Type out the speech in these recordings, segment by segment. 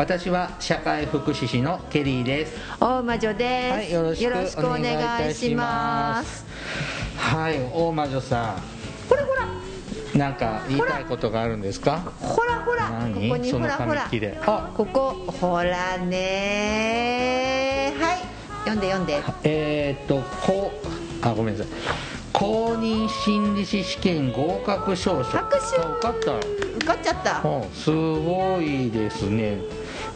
私は社会福祉士のケリーです。大魔女です、はいよろしくお願いします。はい大魔女さん。ほらほら。なんか言いたいことがあるんですか？ほらほら。こ何？こにそのほら。ほらあここ。ほらね。はい。読んで読んで。えー、っとこうあごめんなさい。公認心理師試験合格証書。拍手あ受かった。受かっちゃった。うんすごいですね、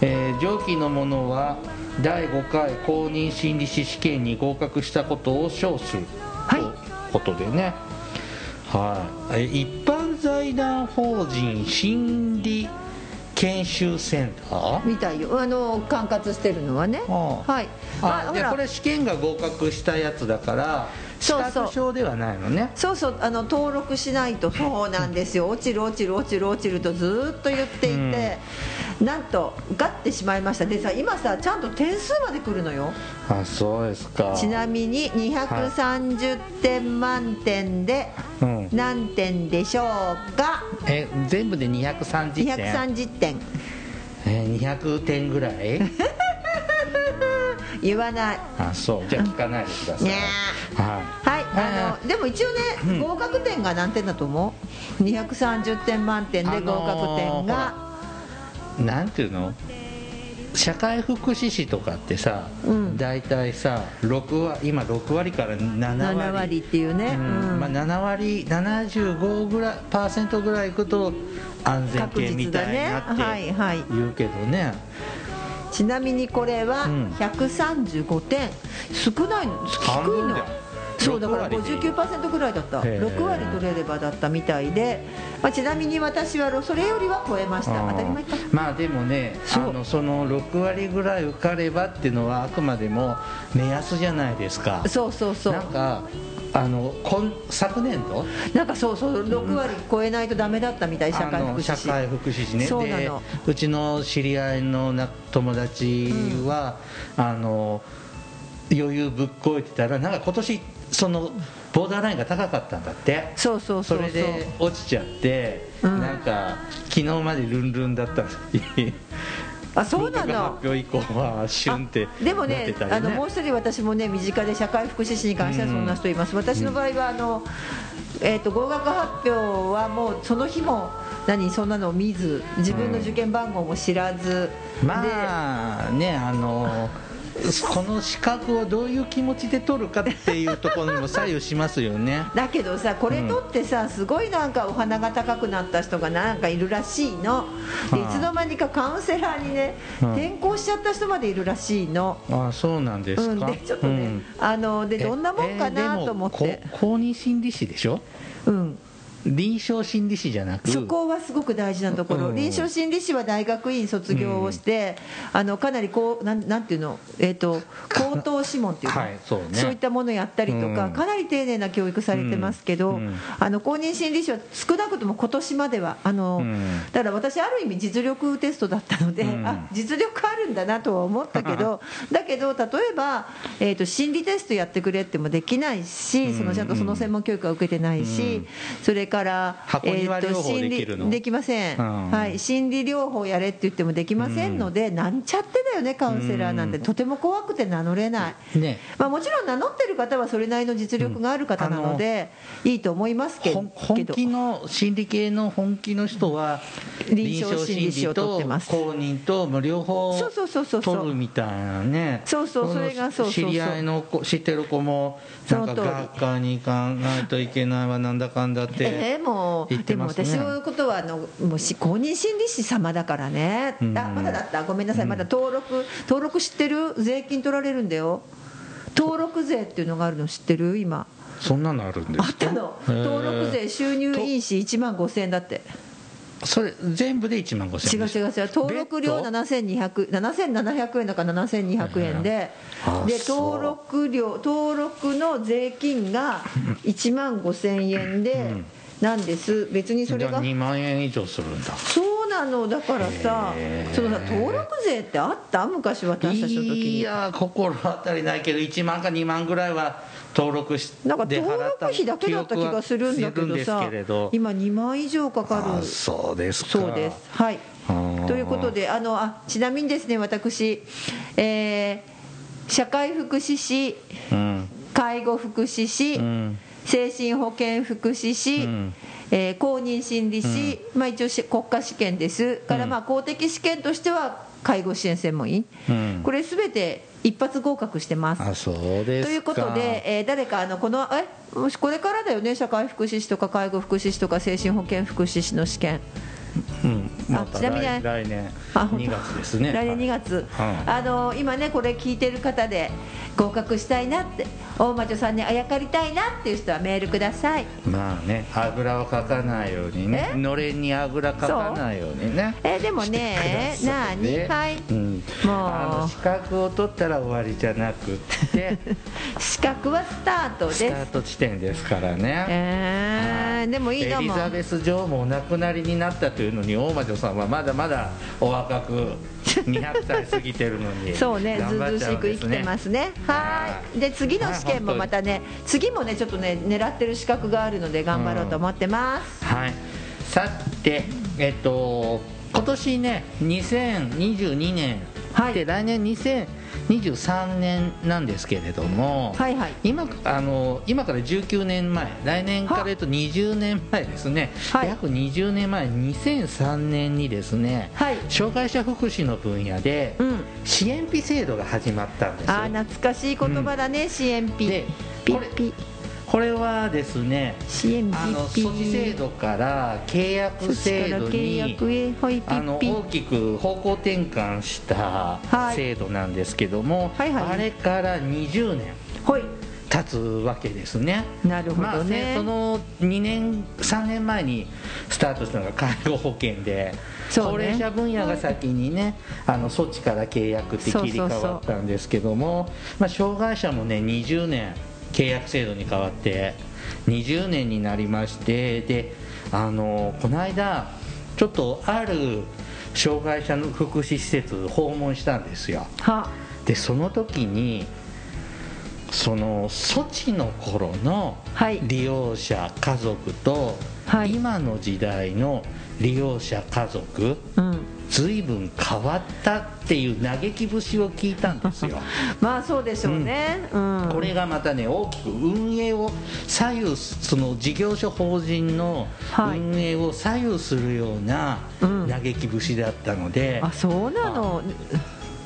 えー上記のものは第5回公認心理師試験に合格したことを証するはい。ということでね。はい。え一般財団法人心理研修センター？みたいよ。あの管轄してるのはね。ああ。はい。あでほら。これ試験が合格したやつだから資そうそう。格証ではないのねそうそうあの登録しないとそうなんですよ。落ちる落ちる落ちる落ちるとずーっと言っていて、なんと受かってしまいました。でさ今さちゃんと点数まで来るのよ。あそうですか。ちなみに230点満点でうん。何点でしょうか？え全部で230点？230点。えー200点ぐらい？言わない。あそう。じゃあ聞かないでください、ねははいあのでも一応ね合格点が何点だと思う？230点満点で合格点が、いなんていうの？社会福祉士とかってさ、うん。大体さ6割今6割から7割。7割っていうね、まあ、7割75ぐらいパーセントぐらいいくと安全確系みたいなってはいはい。言うけどね、ちなみにこれはうん。135点。少ないの低いのそうだから6割でいい59%ぐらいだった。へー。6割取れればだったみたいで、まあ、ちなみに私はそれよりは超えました。当たり前か。まあでもねあのその6割ぐらい受かればっていうのはあくまでも目安じゃないですか。そうそうそう。なんかあの今昨年度？なんかそうそう。6割超えないとダメだったみたい社会福祉士。社会福祉士ね。でそうなの。うちの知り合いのな友達は、あの余裕ぶっこいてたらなんか今年そのボーダーラインが高かったんだって。そうそうそれで落ちちゃって、うん。なんか昨日までルンルンだったのに。あそうなの？発表以降はシュンってでもねね。あのもう一人私もね身近で社会福祉士に関してはそんな人います、私の場合はあの、えー、と合格発表はもうその日も何そんなのを見ず自分の受験番号も知らず、まあねあのこの資格をどういう気持ちで取るかっていうところにも左右しますよね。で だけどさこれ取ってさすごいなんかお花が高くなった人がなんかいるらしいの。でいはあつの間にかカウンセラーにねうん。転校しちゃった人までいるらしいの。あそうなんですうん、か、でちょっとね、うん。あのでえどんなもんかなと思っえて公認心理師でしょ？うん、臨床心理師じゃなくそこはすごく大事なところ、うん。臨床心理士は大学院卒業をして、あのかなりこうなんなんていうの、えー、と高等諮問っていうの、はいそうね。いったものをやったりとか、うん。かなり丁寧な教育されてますけど、うん。うんあの公認心理士は少なくとも今年まではあの、うん。だから私ある意味実力テストだったので、うん。あ実力あるんだなとは思ったけどだけど例えば、えー、と心理テストやってくれってもできないし、うん。そのちゃんとその専門教育は受けてないし、うん。それから箱庭療法心理できません、うん。はい、心理療法やれって言ってもできませんので、なんちゃってだよねカウンセラーなんて、うん。とても怖くて名乗れない、ね。まあ、もちろん名乗ってる方はそれなりの実力がある方なので、いいと思いますけど。本気の心理系の本気の人は臨床心理士を取ってます。公認と両方そうそうそうそうそう。取るみたいなね。そうそうそれがそう知り合いの子知ってる子もなんか学科に行かないといけないわなんだかんだって、えー、もう。言ってでも私のことはあのもうし公認心理師様だからね、うん。あまだだった。ごめんなさい。まだ登録登録知ってる？税金取られるんだよ。登録税っていうのがあるの知ってる？今。そんなのあるんですか？あったの。登録税収入印紙1万5000円だって。それ全部で1万5000円違う違う違う。登録料別途7200 7700円だから7200円で。で登録料登録の税金が1万5000円でなんです。別にそれが。2万円以上するんだ。そうなの。だからさそのさ登録税ってあった？昔私たちの時に。いやー心当たりないけど1万か2万ぐらいは登録しなんかで登録費だけだった気がするんだけどさ今2万以上かかあるそうですか。そうです。はい。ということであのあちなみにですね私、えー社会福祉士うん。介護福祉士、うん精神保健福祉士、うん。えー公認心理士、まあ、一応し国家試験です。から、まあ、公的試験としては介護支援専門員、うん。これすべて一発合格してます。あそうですか。ということで、えー誰かあのこのえもしこれからだよね社会福祉士とか介護福祉士とか精神保健福祉士の試験うん。またちなみに。来来年。あ本当。2月ですね。来年2月、はいあの今ねこれ聞いてる方で合格したいなって大魔女さんにあやかりたいなっていう人はメールください。まあねあぐらをかかないようにね。え？のれんにあぐらかかないようにね。えでもねしてくださいね。何はいうん、もう。あの資格を取ったら終わりじゃなくって。資格はスタートです。スタート地点ですからね、えー、でもいいのも。エリザベス女王もお亡くなりになったというのに大魔女さんはまだまだお若く200歳過ぎてるのに。そうねずうずうしく生きてますね。ははい。いで次の試験もまたね次もねちょっとね狙ってる資格があるので頑張ろうと思ってます、はい。さてえっと今年ね2022年、はい。で来年2023年なんですけれども、はいはい。今あの今から19年前来年から言うと20年前ですね、はい。約20年前2003年にですね、はい。障害者福祉の分野でうん。支援費制度が始まったんですよ。あー懐かしい言葉だね、支援ピでこれピピこれはですね支援ピあのピ措置制度から契約制度にあの大きく方向転換したはい。制度なんですけども、はいはい。あれから20年はい。経つわけですね。なるほまあどね,、その2年3年前にスタートしたのが介護保険で、そうね。高齢者分野が先にねあの措置から契約って切り替わったんですけどもまあ、障害者もね20年契約制度に変わって20年になりましてであのこの間ちょっとある障害者の福祉施設訪問したんですよ。は。でその時にその措置の頃のはい。利用者家族と、はい。今の時代の利用者家族うん随分変わったっていう嘆き節を聞いたんですよ。まあそうでしょうね。うん、これがまたね大きく運営を左右すその事業所法人のはい。運営を左右するようなうん。嘆き節だったので、あそうなの？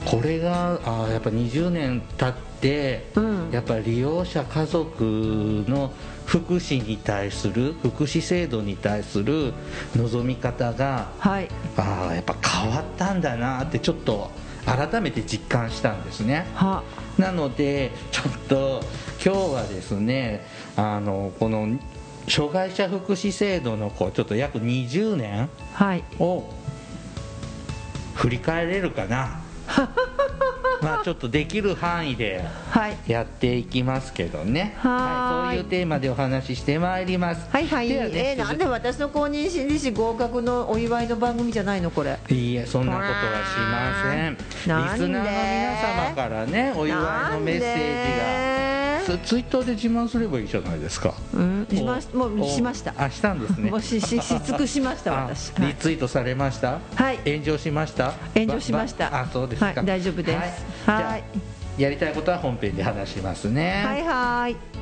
これがあーやっぱ20年経って、うん。やっぱり利用者家族の福祉に対する福祉制度に対する望み方がはい。あーやっぱ変わったんだなってちょっと改めて実感したんですね。は。なのでちょっと今日はですねあのこの障害者福祉制度のこうちょっと約20年はい。を振り返れるかな まあちょっとできる範囲ではい。やっていきますけどね。はーいそういうテーマでお話ししてまいります。はいはい。ねえーなんで私の公認心理師合格のお祝いの番組じゃないのこれ。いいえそんなことはしません。リスナーの皆様からねお祝いのメッセージがツツイッターで自慢すればいいじゃないですか。うん。しましもうお。しました。あしたんですね。もうししし尽くしましたあ私。リツイートされました？はい。炎上しました？炎上しました。あそうですか、はい大丈夫です。はい。やりたいことは本編で話しますね。はいはい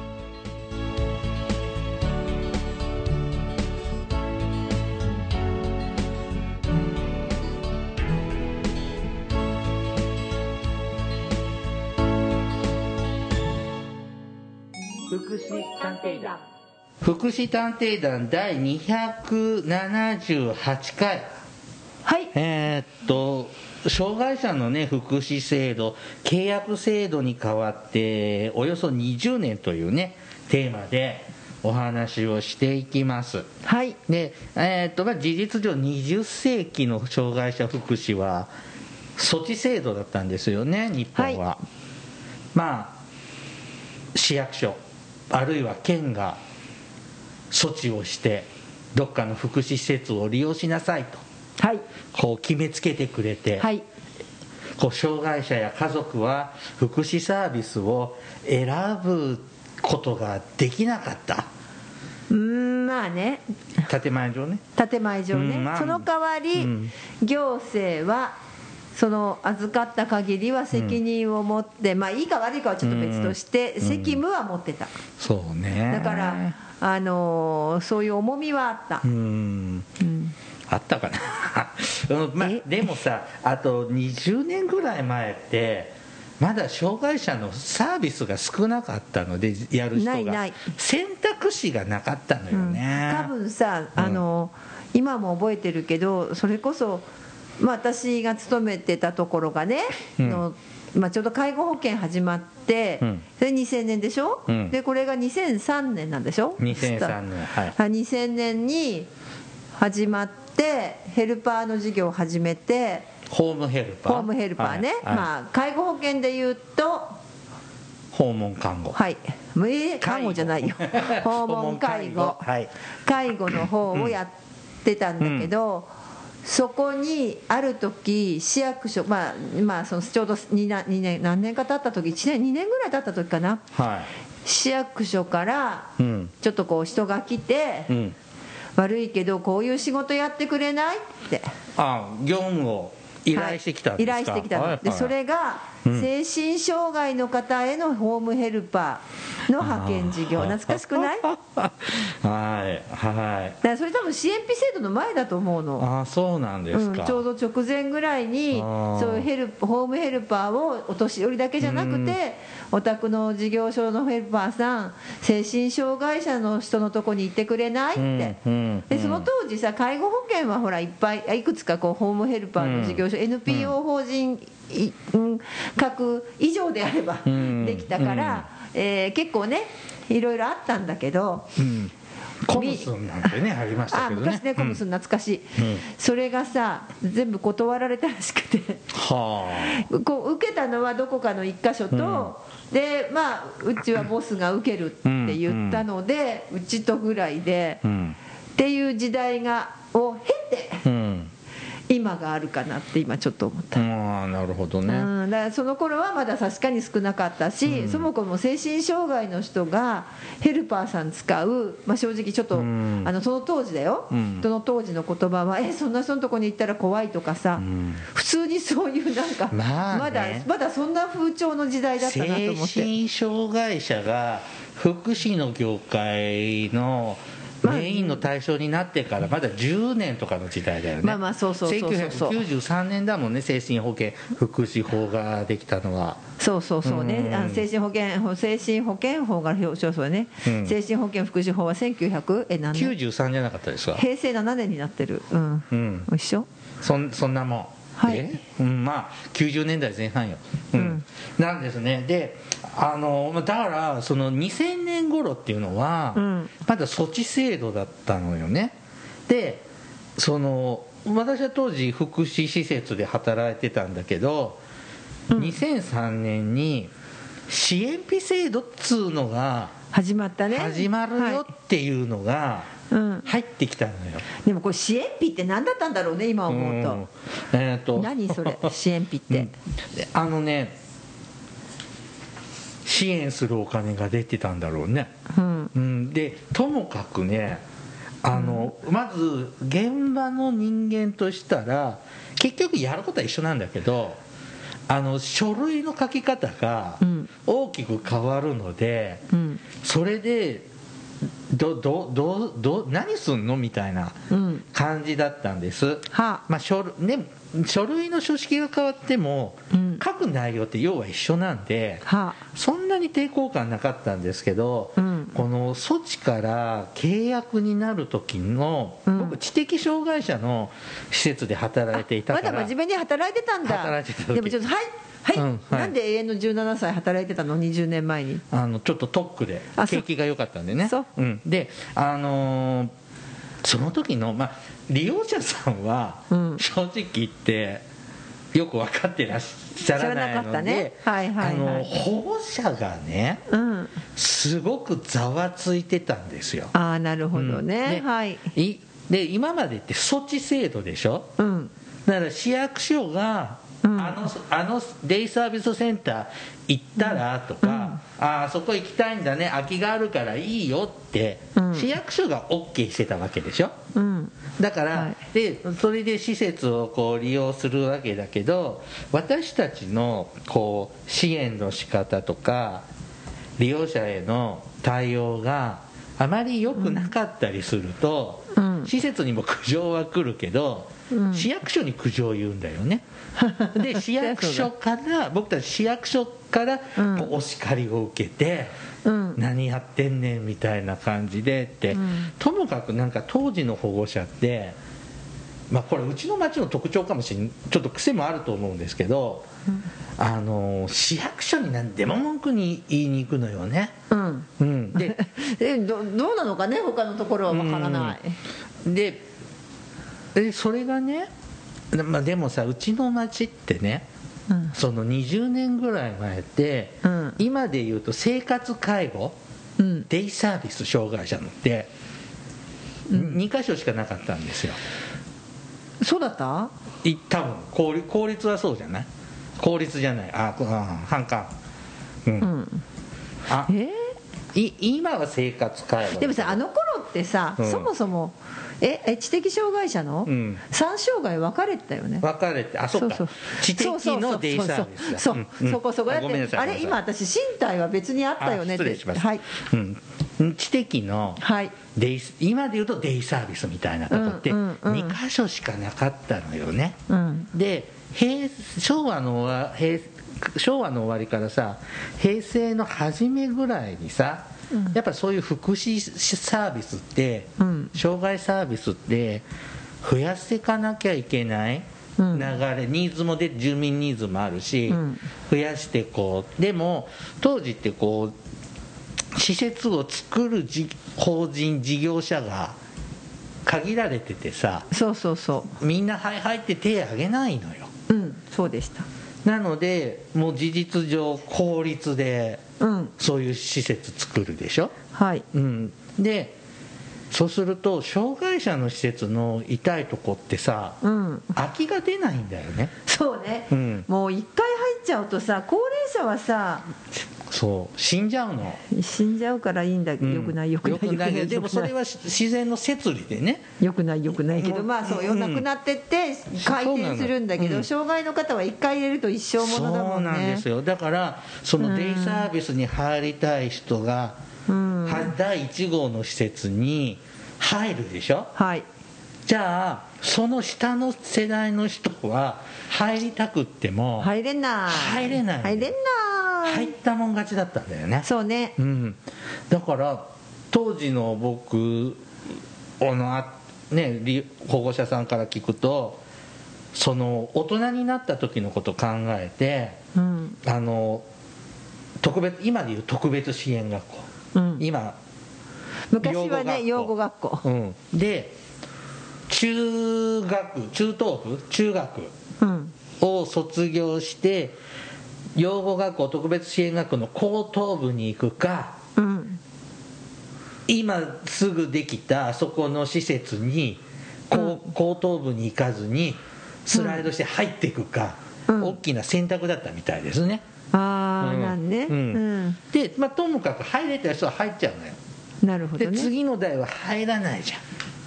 福祉探偵団。福祉探偵団第278回。はい。えーっと障害者のね福祉制度契約制度に変わっておよそ20年というねテーマでお話をしていきます。はい。で、えーとまあ、事実上20世紀の障害者福祉は措置制度だったんですよね日本は、はまあ市役所あるいは県が措置をしてどっかの福祉施設を利用しなさいと。はい。こう決めつけてくれて、はい。こう障害者や家族は福祉サービスを選ぶことができなかった。うーんまあね。建前上ね。建前上ね、うんまあ。その代わり、うん。行政はその預かった限りは責任を持って、まあいいか悪いかはちょっと別として、うん。責務は持ってた。そうね。だから、あのーそういう重みはあった。う、ん。うん。あったかな。うんまあえ？でもさあと20年ぐらい前ってまだ障害者のサービスが少なかったのでやる人が。ないない。選択肢がなかったのよね、多分さ、あの今も覚えてるけどそれこそ、まあ、私が勤めてたところがね、うん。のまあ、ちょうど介護保険始まって、うん。それ2000年でしょ、うん。でこれが2003年なんでしょ？2003年はい。はい2000年に始まってヘルパーの事業を始めてホームヘルパー？ホームヘルパーね、はいはい。まあ、介護保険でいうと訪問看護。はい。えー看護じゃないよ。訪問介護。はい。介護の方をやってたんだけど、そこにある時市役所まあまあそのちょうど 2, な2年何年か経った時1年2年ぐらい経った時かな。は市役所からちょっとこう人が来て、うん。悪いけどこういう仕事やってくれない？って。あ業務を依頼してきたんですか、はい依頼してきたの、はいはい。でそれがうん精神障害の方へのホームヘルパーの派遣事業。懐かしくない？は いはい。らそれ多分支援費制度の前だと思うの。ああそうなんですうん、か、ちょうど直前ぐらいにそういうヘルホームヘルパーをお年寄りだけじゃなくてお宅の事業所のヘルパーさん精神障害者の人のとこに行ってくれない？って、うんうん。でその当時さ介護保険はほらいっぱいいくつかこうホームヘルパーの事業所、NPO 法人いうん各以上であればうん。できたから、えー結構ねいろいろあったんだけど。うん。コムスンなんてねありましたあけどね。昔ねコムスうん懐かしい、うん。それがさ全部断られたらしくて。はこう受けたのはどこかの一箇所と、でまあうちはボスが受けるって言ったので、うちとぐらいで、あうん。っていう時代がを経てうん今があるかなって今ちょっと思った。ああなるほどね、うん、だからその頃はまだ確かに少なかったし、そもそも精神障害の人がヘルパーさん使う、まあ、正直ちょっと、うん。あのその当時だよ、うん。その当時の言葉はえそんな人のとこに行ったら怖いとかさ、ん。普通にそういうなんか、まあね。だまだそんな風潮の時代だったなと精思って。神障害者が福祉の業界のまあメインの対象になってからまだ10年とかの時代だよね、まあまあそうそうそうそう。そう1993年だもんね精神保健福祉法ができたのは。そうそうそう。ね、うん。あの精神保健法精神保健法が表彰そうね、うん。精神保健福祉法は1900え何年？93じゃなかったですか平成7年になってる。うん、うん。一緒？そんそんなもん、はい。え？うん、まあ90年代前半よ、うん。うん。なんですね。であのまあだからその2000年頃っていうのは、うん。まだ措置制度だったのよね。でその私は当時福祉施設で働いてたんだけど、2003年に支援費制度っつうのが始まったね。始まるよはっていうのが入ってきたのよ、でもこれ支援費って何だったんだろうね今思うと、うん。えーと。何それ支援費って、であのね支援するお金が出てたんだろうね、うん。うん、でともかくねあの、まず現場の人間としたら結局やることは一緒なんだけどあの書類の書き方がうん。大きく変わるので、うん。それでどどどど何すんのみたいなうん。感じだったんです、はあ。まあ書類ね、書類の書式が変わっても、うん。書く内容って要は一緒なんでは。あそんなに抵抗感なかったんですけど、うん。この措置から契約になる時の、うん。僕知的障害者の施設で働いていたからまだ真面目に働いてたんだ。働いてた時。でもちょっとはいはい、うんはい。なんで永遠の17歳働いてたの？20年前に。あのちょっと特区で景気が良かったんでね。そう。うん、であのーその時の、まあ、利用者さんはうん。正直言ってよく分かってらっしゃらないので保護者がねうん。すごくざわついてたんですよ。ああなるほどね、うん。はい。いで今までって措置制度でしょ？うん。だから市役所が、うん。あのあのデイサービスセンター行ったらとか、ああそこ行きたいんだね空きがあるからいいよって、うん。市役所が OK してたわけでしょ？うん。だから、はい。でそれで施設をこう利用するわけだけど私たちのこう支援の仕方とか利用者への対応があまり良くなかったりすると、うん。施設にも苦情は来るけど、うん市役所に苦情を言うんだよね。で市役所から僕たち市役所からお叱りを受けて、うん。何やってんねんみたいな感じでって、うん。ともかくなんか当時の保護者ってまあこれうちの町の特徴かもしれんちょっと癖もあると思うんですけど、あの市役所に何でも文句に言いに行くのよね、うん。うん、で えどどうなのかね他のところはわからない、ででそれがね、まあ、でもさうちの町ってねうん。その20年ぐらい前って、うん。今で言うと生活介護うん。デイサービス障害者のって、2箇所しかなかったんですよ。そうだった？い多分公立公立はそうじゃない？公立じゃない。ああ反感うん、うん。あ。えい今は生活介護。ーでもさあの頃ってさ、うん。そもそもええ知的障害者の？うん。三障害分かれてたよね。分かれてあそっか。そう知的のデイサービスだそうそうそこそこだって。あれ今私身体は別にあったよねって。あ失礼します。はい。うん、知的のはい。デイ今で言うとデイサービスみたいなとこってうんうんうん。2箇所しかなかったのよね、うん。で平昭和の終わ平昭和の終わりからさ平成の初めぐらいにさ、うんやっぱそういう福祉サービスって、うん。障害サービスって増やしていかなきゃいけないうん。流れ、ニーズもで住民ニーズもあるし、うん。増やしてこうでも当時ってこう施設を作るじ法人事業者が限られててさそうそうそみんな「はいはい」って手挙げないのよ。ううんそうでした。なのでもう事実上公立でうん。そういう施設作るでしょ、はい。うん、でそうすると障害者の施設の痛いとこってさうん。空きが出ないんだよね。そうね、うん。もう一回入っちゃうとさ高齢者はさそう。死んじゃうの。死んじゃうからいいんだけど、よくないよくないよくない。でもそれはは自然の摂理でね。よくないよくないけどまあそううんよなくなってって回転するんだけど、障害の方は一回入れると一生ものだもそうんなんねですよ。だからそのデイサービスに入りたい人が、うん。は第1号の施設に入るでしょ？はい。じゃあその下の世代の人は入りたくっても、入れない。入れない。入れない、入ったもん勝ちだったんだよね。そうね。うん、だから当時の僕あのあねり保護者さんから聞くとその大人になった時のことを考えてうん。あの特別今でいう特別支援学校、うん。今、昔はね養養護護学校。うん、で中学中等部？中学。うんを卒業して養護学校特別支援学校の高等部に行くかうん。今すぐできたあそこの施設に高高等部に行かずにスライドして入っていくか、うん。大きな選択だったみたいですね、ああ、うんなんねううん。ん、で、まあ、ともかく入れた人は入っちゃうのよ。でなるほどね。次の代は入らないじ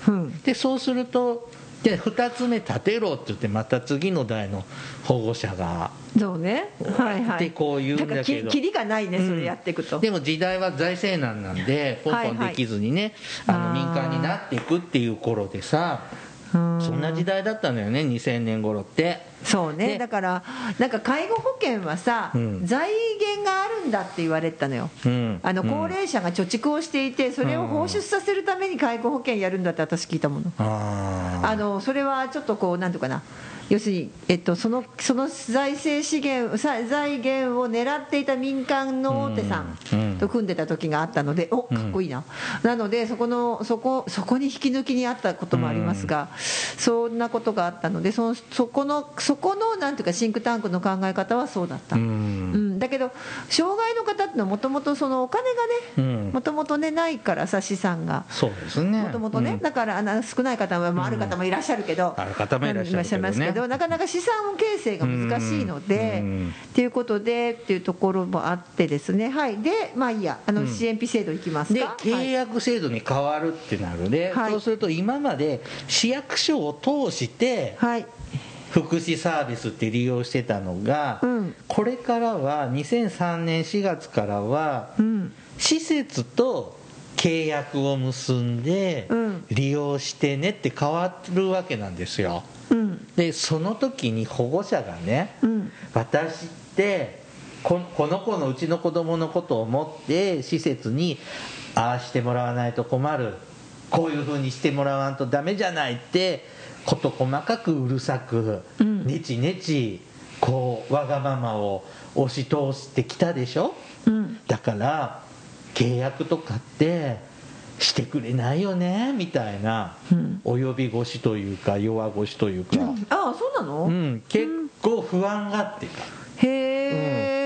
ゃん。うん。でそうするとで2つ目立てろって言ってまた次の代の保護者がそうね。はいはい。でこう言うんだけど。ききりがないねそれやっていくと、でも時代は財政難なんでポンポンできずにね、はいあの民間になっていくっていう頃でさうん。そんな時代だったのよね2000年頃ってそうね。でだからなんか介護保険はさ、うん。財源があるんだって言われてたのよ、うん。あのうん。高齢者が貯蓄をしていてそれを放出させるために介護保険やるんだって私聞いたもの。ああのそれはちょっとこうなんていうかな。要するに、えっと、そのその財政資源さ財源を狙っていた民間の大手さうん。ん。と組んでた時があったので、おかっこいいな、なのでそこのそこそこに引き抜きにあったこともありますが、そんなことがあったのでそのそこのそこのなんていうかシンクタンクの考え方はそうだった。ううん。ん、だけど障害の方ってのはもともとそのお金がねうん。もともとねないからさ資産が。そうですね。もともとね、うん。だからあの少ない方も、まあ、ある方もいらっしゃるけど、ある方もいらっしゃるけどね。ますけどなかなか資産形成が難しいので、うん。っていうことでっていうところもあってですね。はい。でまあいいや。あのうん。支援費制度いきますでか、契約制度に変わるってなるで、はい。そうすると今まで市役所を通してはい、福祉サービスって利用してたのが、うん。これからは2003年4月からはうん。施設と契約を結んでうん。利用してねって変わるわけなんですよ。うん。でその時に保護者がねうん。私ってここの子のうちの子供のことを思って施設にああしてもらわないと困る。こういうふうにしてもらわんとダメじゃないって事細かくうるさく、うん。ねちねちこうわがままを押し通してきたでしょ？うん。だから契約とかってしてくれないよね？みたいな、うん。及び腰というか弱腰というか、ああそうなの、うん、結構不安がってた、へえ、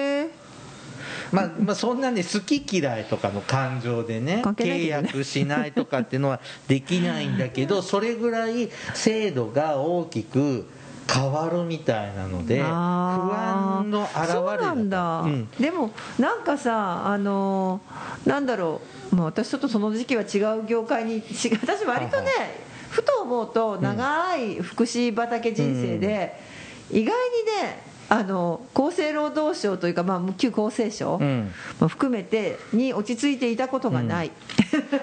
まあ、まあそんなね好き嫌いとかの感情でね契約しないとかっていうのはできないんだけど それぐらい制度が大きく変わるみたいなので不安の表れそうなんだ、うん。でもなんかさあのーなんだろう、まあ、私ちょっとその時期は違う業界に 私割とねはふと思うと長い福祉畑人生で、意外にねあの厚生労働省というか、まあ、旧厚生省うん。も含めてに落ち着いていたことがない、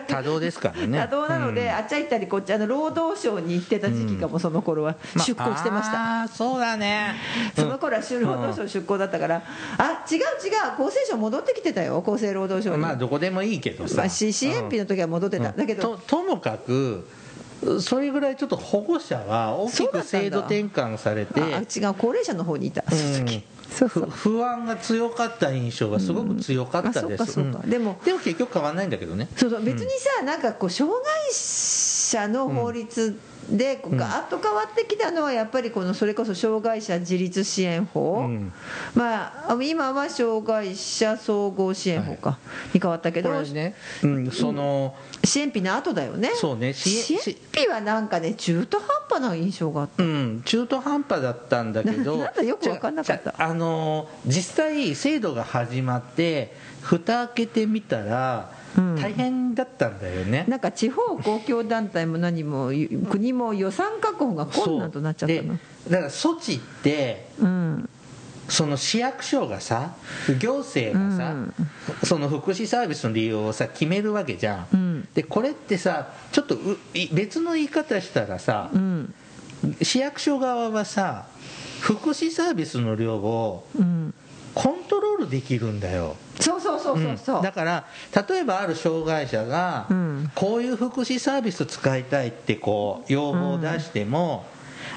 多動ですからね。多動なので、うん。あっちゃ行ったりこっちあの労働省に行ってた時期かも、その頃はまあ出向してました。あーそうだね。その頃は就労働省出向だったから、あ違う違う、厚生省戻ってきてたよ、厚生労働省に。まあどこでもいいけどさ、まあ、し支援費の時は戻ってた、うん。だけど、とともかくそれぐらいちょっと保護者は大きく制度転換されてあ違う、高齢者の方にいた、その時うん。そうそうふ不安が強かった印象がすごく強かったです、うん。でもでも結局変わらないんだけどね。そうそう。別にさ、なんかこう、障害者の法律で、ガーッと変わってきたのは、やっぱりこのそれこそ障害者自立支援法、うん。まあ、今は障害者総合支援法か、に変わったけど、ね、うん、その、支援費の後だよね。そうね支支援援費はなんかね中途半端な印象があった。うん、中途半端だったんだけどな なんだよく分かんなかった。あのー実際制度が始まって蓋開けてみたらうん大変だったんだよね、なんか地方公共団体も何も国も予算確保が困難となっちゃったの。だから措置ってうん。その市役所がさ行政がさ、うん。その福祉サービスの利用をさ決めるわけじゃん、うん。でこれってさちょっと別の言い方したらさ、うん。市役所側はさ福祉サービスの量をうんコントロールできるんだよ。そうそうそうそうそう、ん。だから例えばある障害者が、うん。こういう福祉サービス使いたいってこう要望を出しても、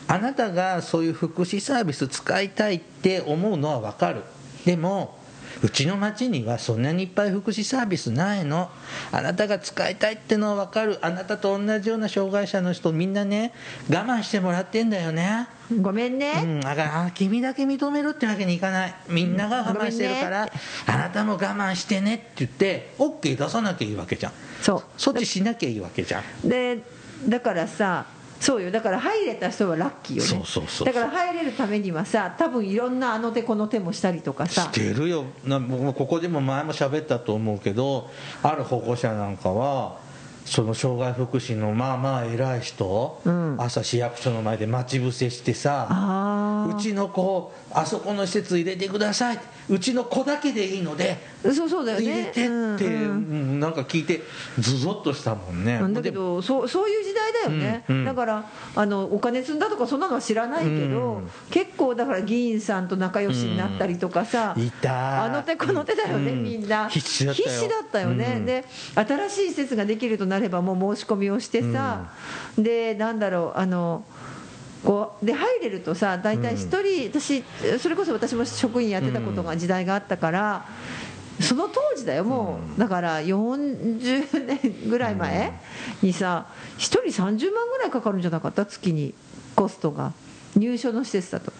あなたがそういう福祉サービス使いたいって思うのは分かる。でもうちの町にはそんなにいっぱい福祉サービスないの。あなたが使いたいってのは分かる。あなたと同じような障害者の人みんなね我慢してもらってんだよね。ごめんね、うん、だからあ君だけ認めるってわけにいかない。みんなが我慢してるから、あなたも我慢してねって言って OK 出さなきゃいいわけじゃん。そう。措置しなきゃいいわけじゃん。でだからさそうよ。だから入れた人はラッキーよね。そうそうそうだから入れるためにはさ多分いろんなあの手この手もしたりとかさ。してるよ。なもうここでも前も喋ったと思うけどある保護者なんかはその障害福祉のまあまあ偉い人、うん。朝市役所の前で待ち伏せしてさあうちの子あそこの施設入れてください。うちの子だけでいいのであそうそうだよね。入れてって、うんうん。うんなんか聞いてズゾッとしたもんね。だけどそうそういう時代だよね、うんうん。だからあのお金積んだとかそんなのは知らないけど、うん。結構だから議員さんと仲良しになったりとかさ、いた。あの手この手だよね、うん。みんな。必死だったよ。必死だったよね、うん。で新しい施設ができるとなればもう申し込みをしてさ、でなんだろうあのこうで入れるとさ大体一人、私それこそ私も職員やってたことが時代があったから、その当時だよもう、だから40年ぐらい前にさ一人30万ぐらいかかるんじゃなかった？月にコストが。入所の施設だと。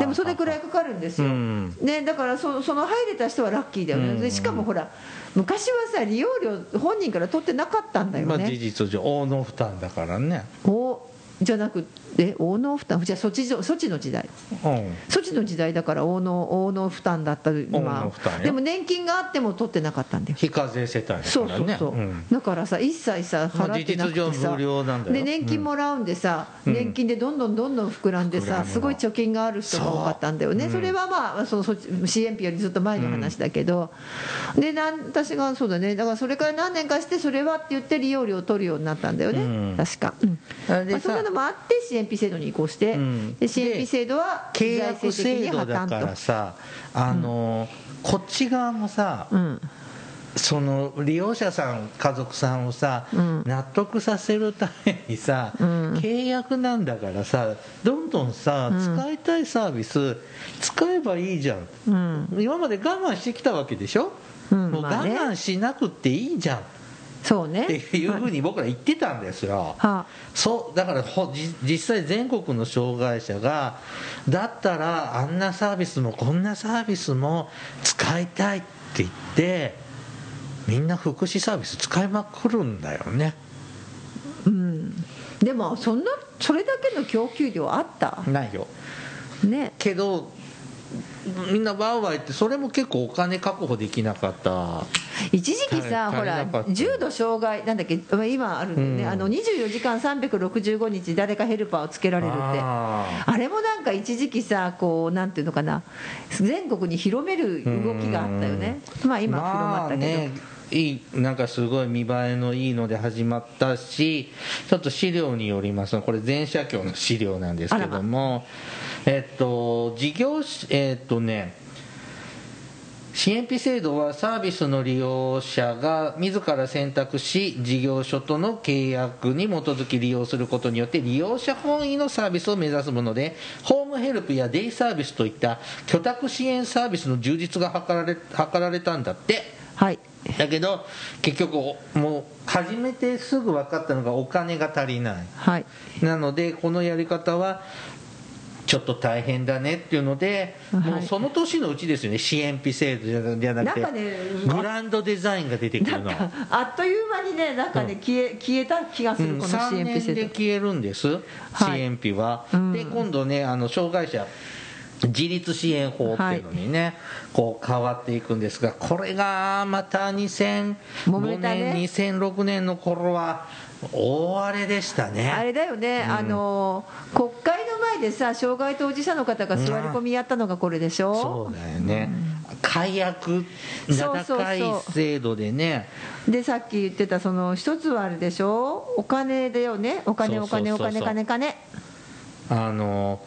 でもそれくらいかかるんですよ、うん。ね、だからそその入れた人はラッキーだよね、しかもほら昔はさ利用料本人から取ってなかったんだよまあ、事、実上大の負担だからね。おじゃなくて応能負担？じゃあ措置措置の時代。うん。措置の時代だから応能応能負担だった応能負担よ。でも年金があっても取ってなかったんだよ。非課税世帯だからね。そうそうそう、ん。だからさ一切さまあ払ってなくてさ。で年金もらうんでさ、うん。年金でどんどんどんどん膨らんでさ、すごい貯金がある人が多かったんだよね。それはまあそのそ支援費よりずっと前の話だけど、でなん私がそうだね。だからそれから何年かしてそれはって言って利用料を取るようになったんだよね、うん。確か、まあ、そんなさのもあって支援費制度に移行して、うん。で支援費制度は契約制度だからさあの、こっち側もさ、うん。その利用者さん家族さんをさ、うん。納得させるためにさ、うん。契約なんだからさどんどんさ、うん。使いたいサービス使えばいいじゃん。うん。今まで我慢してきたわけでしょ、うん。もう我慢しなくていいじゃん。っそうね。ていうふうに僕ら言ってたんですよ、はそうだからほじ実際全国の障害者がだったらあんなサービスもこんなサービスも使いたいって言ってみんな福祉サービス使いまくるんだよね。うん。でもそんなそれだけの供給量あった？ないよ。ね。けどみんなワーワー言ってそれも結構お金確保できなかった。一時期さ、ほら重度障害なんだっけ今あるんだよね、うんあの24時間365日誰かヘルパーをつけられるって。ああれもなんか一時期さこうなんていうのかな。全国に広める動きがあったよね。まあー今広まったけど、ねいいなんかすごい見栄えのいいので始まったしちょっと資料によります。とこれ全社協の資料なんですけども。えっと事業しえっとね支援費制度はサービスの利用者が自ら選択し事業所との契約に基づき利用することによって利用者本位のサービスを目指すものでホームヘルプやデイサービスといった居宅支援サービスの充実が図られ図られたんだって。はいだけど結局もう始めてすぐ分かったのがお金が足りない。はい。なのでこのやり方はちょっと大変だねっていうので、はい。もうその年のうちですよね。支援費制度じゃじゃなくてねグランドデザインが出てくるのあっという間にねなんかね、消え消えた気がする、うん。この支3年援費制度。で消えるんです、はい。支援費は、うん。で今度ねあの障害者自立支援法っていうのにね、こう変わっていくんですがこれがまた2005揉めたね。年、2006年の頃は大荒れでしたね。あれだよね、あの国会の前でさ障害当事者の方が座り込みやったのがこれでしょ、そうだよね、解約名そうそうそう。高い制度でね。でさっき言ってたその一つはあれでしょ？お金だよね？お金お金お金金金。あの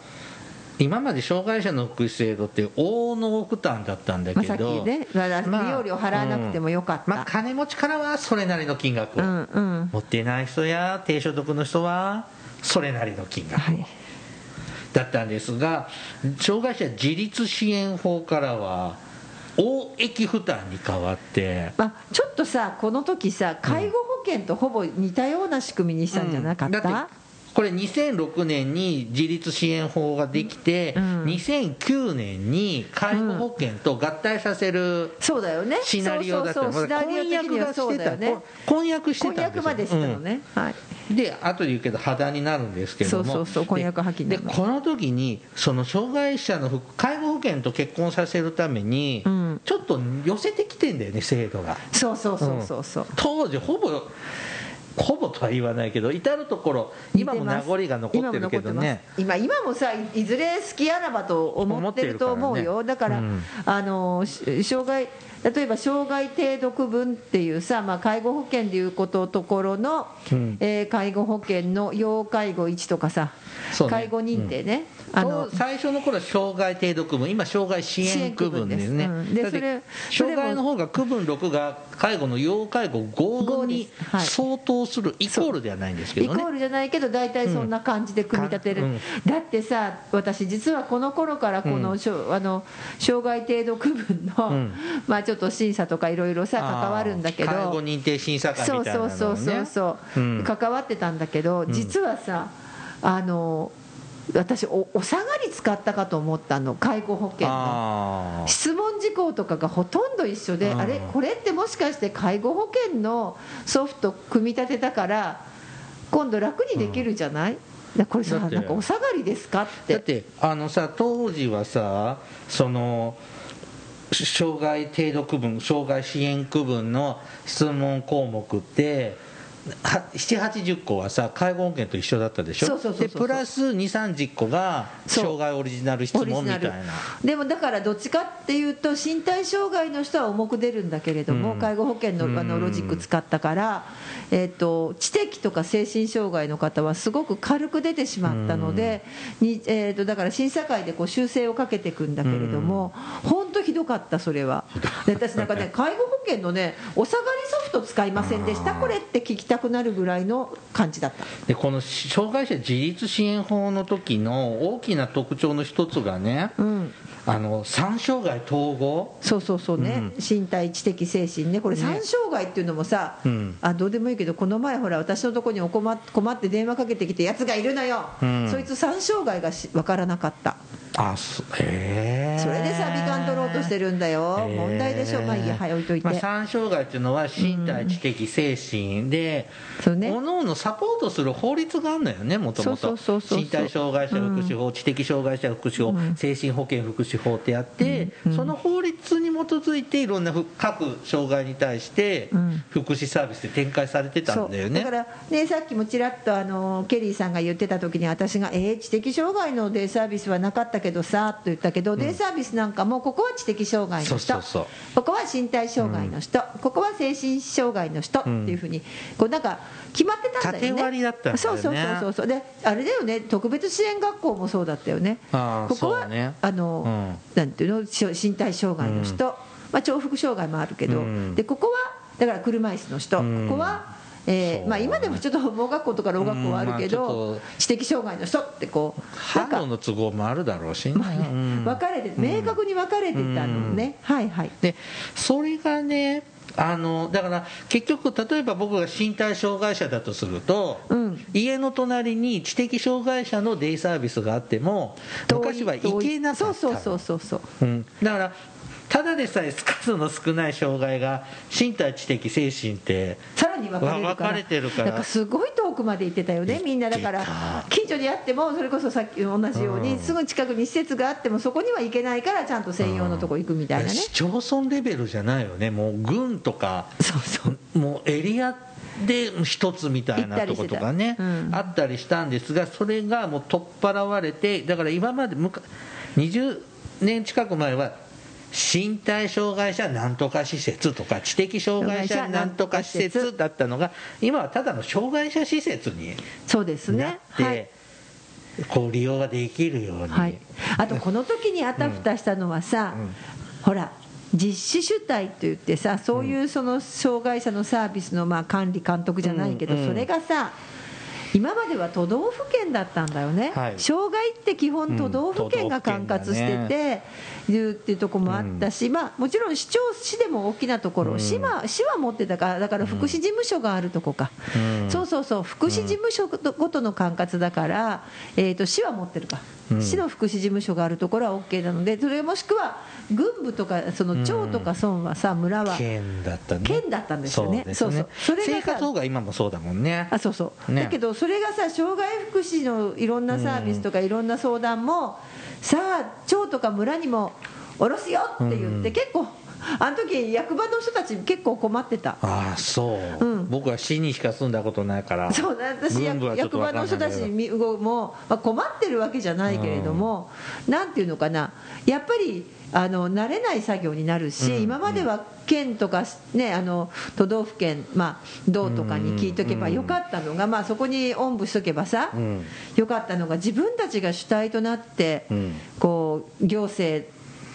今まで障害者の福祉制度って大納負担だったんだけど、ねだから利用料払わなくてもよかった、まあ、金持ちからはそれなりの金額。を、うんうん。持っていない人や低所得の人はそれなりの金額。を、はい。だったんですが障害者自立支援法からは大益負担に変わって。まあ、ちょっとさこの時さ介護保険とほぼ似たような仕組みにしたんじゃなかった、うんこれ2006年に自立支援法ができて、うん。2009年に介護保険と合体させるそうだよね。シナリオだったそうそうそう。まだシナリオ的にはそうだよね。婚約してた婚んですまでしたのね、はい。うんで後で言うけど破談になるんですけども。そうそうそう。婚約破棄でこの時にその障害者の介護保険と結婚させるために、うん。ちょっと寄せてきてんだよね制度が。そうそうそうそうそう、当時ほぼほぼとは言わないけど至る所今も名残が残ってるけどね。今今もさいずれ好きあらばと思ってると思うよ、思ってるだから、うん。あのし障害例えば障害程度区分っていうさ、まあ、介護保険でいうことところの、うん。えー介護保険の要介護1とかさ、ね。介護認定ね、あのと最初の頃は障害程度区分今障害支援区分ですね。うん。でそれ障害の方が区分6が介護の要介護5に相当するイコールではないんですけイコどねールじゃないけど大体そんな感じで組み立てる、うん。だってさ私実はこの頃からこの,、あの障害程度区分の、うん。まあちょっと審査とかいろいろさ関わるんだけど。介護認定審査会そうみたいなのをね。そうそうそうそう、う。ん。関わってたんだけど実はさあの私おお下がり使ったかと思ったの。介護保険の。質問事項とかがほとんど一緒で、うん。あれ？これってもしかして介護保険のソフト組み立てたから今度楽にできるじゃない、だこれさなんかお下がりですかっだっててあのさ当時はさそのし障害程度区分障害支援区分の質問項目って780個はさ介護保険と一緒だったでしょ？そうそうそうそう。でプラス2 3 0個が障害オリジナル質問みたいな。でもだからどっちかっていうと身体障害の人は重く出るんだけれども、うん。介護保険のあのうんロジック使ったから、えー、と知的とか精神障害の方はすごく軽く出てしまったので、にえー、とだから審査会でこう修正をかけていくんだけれども、本当ひどかった、それは。で私なんかね介護保険のねお下がりソフト使いませんでした？これって聞きたくなるぐらいの感じだった。でこの障害者自立支援法の時の大きな特徴の一つがねうん。あの3障害統合？そうそうそうね、身体知的精神ね。これね。三障害っていうのもさ、うん。あどうでもいいけどこの前ほら私のところにお困っ困って電話かけてきてやつがいるのよ、うん。そいつ三障害がし分からなかったあそへえそれでさ美観取ろうとしてるんだよ、へー。問題でしょまあいいやはい置いといて、まあ、3障害っていうのは身体知的精神で、そうね。各々サポートする法律があるのよねもともと。そうそうそうそう身体障害者福祉法、知的障害者福祉法、うん。精神保健福祉法ってあって、うん。その法律に基づいていろんなふ各障害に対してうん。福祉サービスで展開されてたんだよね、だからねさっきもちらっとあのケリーさんが言ってた時に私が「えー、知的障害のデイサービスはなかったけどさ」と言ったけど、デイサービスなんかもここは知的障害の人。ここは身体障害の人、ここは精神障害の人っていうふうにこうなんか決まってたんだよね。縦割りだったんだよね。そうそうそうそうであれだよね。特別支援学校もそうだったよね。ここは、あの、うん。なんていうの？し身体障害の人、まあ、重複障害もあるけど、うん。でここはだから車椅子の人、うん。ここは、えーまあ、今でもちょっと盲学校とかろう学校はあるけど、知的障害の人ってこうなんかの都合もあるだろうしね、うん。分かれて明確に分かれてたの。ね、はいはい。でそれがねあのだから結局例えば僕が身体障害者だとすると、うん。家の隣に知的障害者のデイサービスがあっても昔は行けなかったそうそうそうそうそう。うん、だからただでさえ数の少ない障害が身体知的精神ってさらに分かれるかられてるから。なんかすごい遠くまで行ってたよねみんなだから。近所にあってもそれこそさっき同じように、うん。すぐ近くに施設があってもそこには行けないからちゃんと専用のとこ行くみたいなね、市町村レベルじゃないよね。もう郡とかそうそう。もうエリアで一つみたいなとことかねうん。あったりしたんですがそれがもう取っ払われてだから今までむか20年近く前は身体障害者なんとか施設とか知的障害者なんとか施設だったのが今はただの障害者施設にそうですなねって、はい。こう利用ができるように、はい、あとこの時にあたふたしたのはさ、うん。ほら実施主体といってさそういうその障害者のサービスのまあ管理監督じゃないけど、うんうんそれがさ今までは都道府県だったんだよね、はい。障害って基本都道府県が管轄してうんて、いうっていうところもあったし、まあ、もちろん市町市でも大きなところ、うん。市は市は持ってたからだから福祉事務所があるとこか、うん。そうそうそう福祉事務所ごとの管轄だから、えー、と市は持ってるか、うん。市の福祉事務所があるところは OK なのでそれもしくは郡部とかその町とか村はさ村は県だったね。県だったんですよね。そうそうそれがさ生活保護は今もそうだもんね。あそうそう、ね。だけどそれがさ障害福祉のいろんなサービスとかいろんな相談も、さあ町とか村にも下ろすよって言って、うん。結構あの時役場の人たち結構困ってた。ああそう、うん。僕は市にしか住んだことないからそうね私役場の人たちも、まあ、困ってるわけじゃないけれども、なんていうのかな。やっぱりあの慣れない作業になるし、うん今までは県とか、ね、あの都道府県、まあ、道とかに聞いとけばよかったのが、まあ、そこにおんぶしとけばさ、うん。よかったのが自分たちが主体となって、うん。こう行政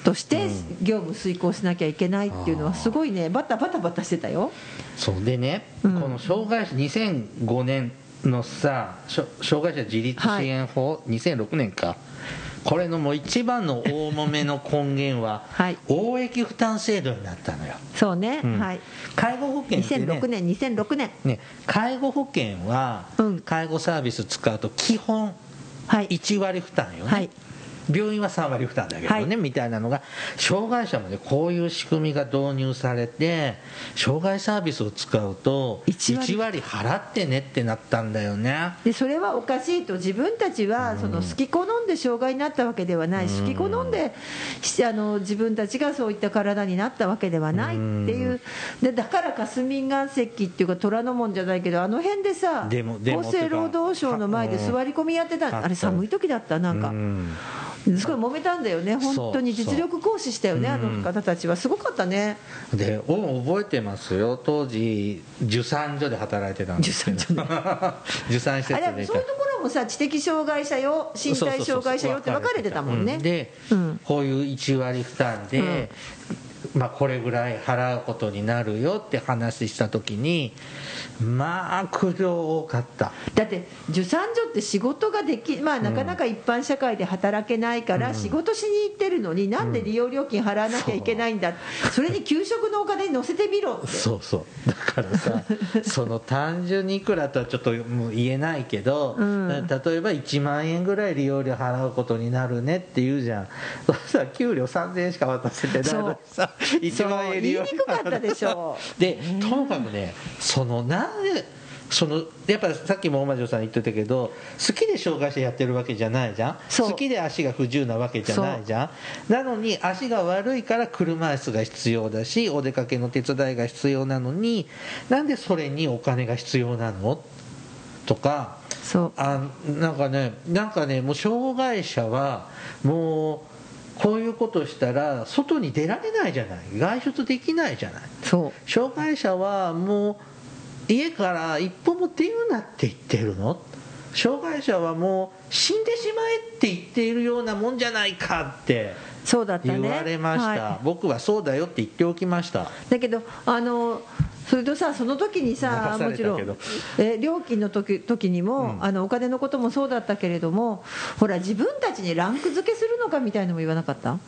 として業務遂行しなきゃいけないっていうのはすごいねバタバタバタしてたよ。そうでね、うん。この障害者2005年のさ障害者自立支援法、2006年かこれのもう一番の大揉めの根源は、はい。応益負担制度になったのよ、そうね、うん。はい。介護保険ってね。2006年2006年。ね介護保険は、うん。介護サービス使うと基本はい。1割負担よね、はい病院は3割負担だけどね、はい。みたいなのが障害者までこういう仕組みが導入されて障害サービスを使うと1 1割割払ってねってなったんだよね。でそれはおかしいと自分たちはその好き好んで障害になったわけではない。好き好んでしあの自分たちがそういった体になったわけではないっていう。でだから霞が関っていうか虎ノ門じゃないけどあの辺でさでもでも厚生労働省の前で座り込みやってうんたあれ寒い時だったなんか。うんすごい揉めたんだよね。本当に実力行使したよねあの方たちは。すごかったね。でお覚えてますよ。当時受産所で働いてたんですけど受産受 産施あ設で。れそういうところもさ知的障害者よ身体障害者よって分かれてたもんね。うん。で、うん。こういう1割負担で、まあ、これぐらい払うことになるよって話した時にまあ苦情多かった。だって受産所って仕事ができ、まあ、なかなか一般社会で働けないから仕事しに行ってるのになんで利用料金払わなきゃいけないんだ、それに給食のお金に乗せてみろって。そうそう。だからさ その単純にいくらとはちょっともう言えないけど、うん。例えば1万円ぐらい利用料払うことになるねって言うじゃん。そしたら給料3000円しか渡せてないのにさ1万円利用料言いにくかったでしょ。でともかくねそのなんでそのやっぱさっきも大魔女さん言ってたけど好きで障害者やってるわけじゃないじゃん？好きで足が不自由なわけじゃないじゃん？なのに足が悪いから車椅子が必要だしお出かけの手伝いが必要なのになんでそれにお金が必要なの？とかそう。あなんかねなんかねもう障害者はもうこういうことしたら外に出られないじゃない？外出できないじゃない？障害者はもう家から一歩も出るなって言ってるの？障害者はもう死んでしまえって言っているようなもんじゃないかってそうだったね。言われました、はい。僕はそうだよって言っておきました。だけどあのそれとさその時にさもちろんえ料金の時時にも、うん。あのお金のこともそうだったけれどもほら自分たちにランク付けするのかみたいのも言わなかった？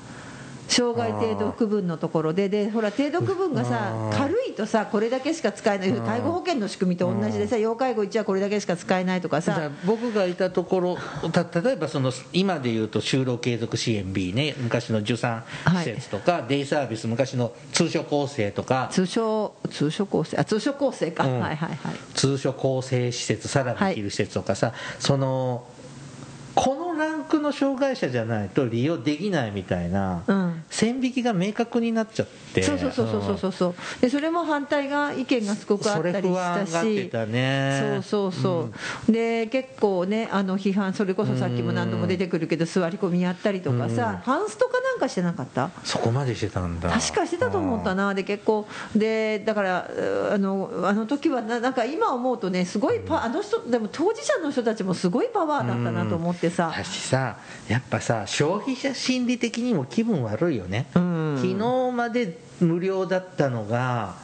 障害程度区分のところで。でほら程度区分がさ軽いとさこれだけしか使えない。介護保険の仕組みと同じでさ要介護1はこれだけしか使えないとかさ。僕がいたところた例えばその今でいうと就労継続支援 B ね。昔の受産施設とか、デイサービス昔の通所構成とか。通所通所構成あ通所構成か、うん。はいはいはい。通所構成施設さらに生きる施設とかさ、そのこのランクの障害者じゃないと利用できないみたいな、うん。線引きが明確になっちゃって。そうそうそうそうそうそうでそれも反対が意見がすごくあったり不し。た安がってしたね。そうそうそう、で結構ねあの批判それこそさっきも何度も出てくるけど座り込みやったりとかうん。さハンスとかなんかしてなかった？そこまでしてたんだ。確かしてたと思ったな。で結構でだからうあのあの時はななんか今思うとねすごいパあの人でも当事者の人たちもすごいパワーだったなと思ってさ。だしさやっぱさ消費者心理的にも気分悪いよね、うん。昨日まで無料だったのが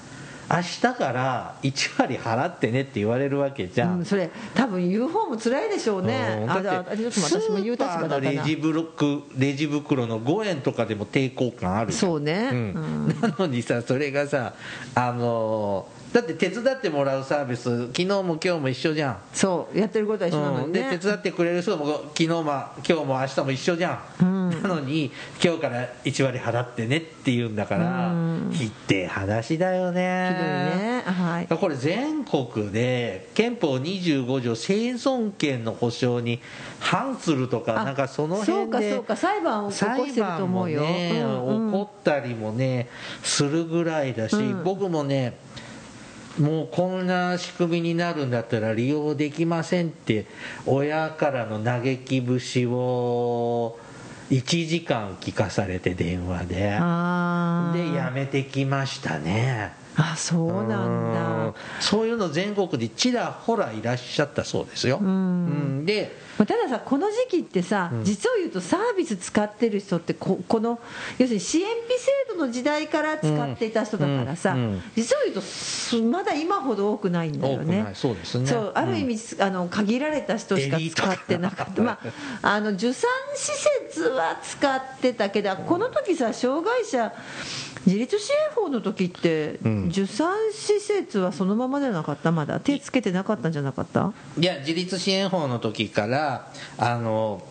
明日から1割払ってねって言われるわけじゃん、うん、それ多分言う方も辛いでしょうね。うんあだって私も言うたなレジブロックレジ袋の5円とかでも抵抗感ある。そうね。ん。うん。なのにさそれがさあのーだって手伝ってもらうサービス昨日も今日も一緒じゃん。そうやってることは一緒なのうん、でにね、手伝ってくれる人も昨日も今日も明日も一緒じゃん、うん。のに今日から1割払ってねって言うんだからうん。ひってえ話だよね。ひどいね。はい。これ全国で憲法25条生存権の保障に反するとかあなんかそのそう辺でかそうか。裁判を起こ裁してると思うよ、ね、うんうん。起こったりもねするぐらいだし、うん。僕もねもうこんな仕組みになるんだったら利用できませんって親からの嘆き節を1時間聞かされて電話で。でやめてきましたねあそうなんうん。だそういうの全国でちらほらいらっしゃったそうですよ、うん。うん。でまあたださこの時期ってさ、うん。実を言うとサービス使ってる人ってここの要するに支援費制度の時代から使っていた人だからさ、うん。うん。実を言うとすまだ今ほど多くないんだよね。多くない。そうですね。そうある意うん。味、あの限られた人しか使ってなかった、まあ、あの受産施設は使ってたけどこの時さ障害者自立支援法の時って、うん。受産施設はそのままじゃなかった？まだ手つけてなかったんじゃなかった？いや自立支援法の時からあの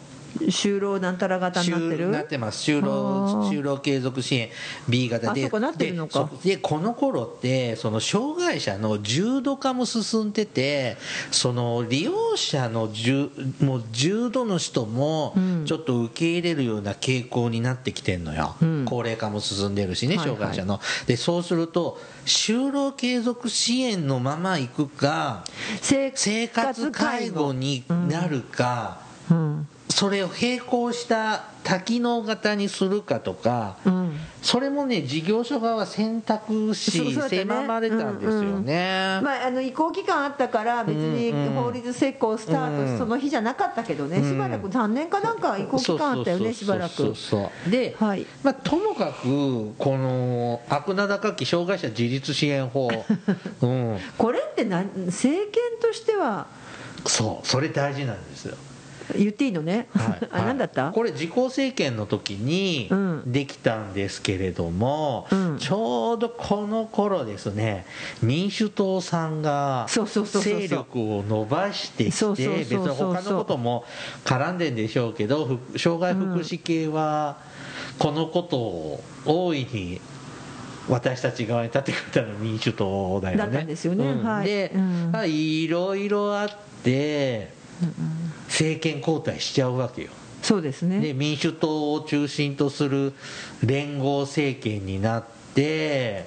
就労なんたら型になってるなってます就労就労継続支援 B 型であそうかなってるのかでこの頃ってその障害者の重度化も進んでてその利用者の重もう重度の人もちょっと受け入れるような傾向になってきてんのよ、うん高齢化も進んでるしねはいはい障害者の、でそうすると就労継続支援のまま行くか生活介護になるか、うんそれを並行した多機能型にするかとか、うん。それもね事業所側は選択肢そうそうだったね。狭まれたんですよね、まあ、あの移行期間あったから別にうん。うん法律施行スターうんトその日じゃなかったけどね、うん。しばらく3年かなんか移行期間あったよねしばらくそうそうそう。で、はい。まあ、ともかくこの悪名高き障害者自立支援法、うん、これって何政権としては？そうそれ大事なんですよ言っていいのね、はい。あ何だった？これ自公政権の時にうん。できたんですけれども、うん。ちょうどこの頃ですね民主党さんが勢力を伸ばしてきて別に他のことも絡んでんでしょうけどふ障害福祉系はこのことを大いに私たち側に立ってくれたのは民主党だよね。だったんですよね。うんはい。で、うん。まあいろいろあって政権交代しちゃうわけよ。そうですね。で民主党を中心とする連合政権になって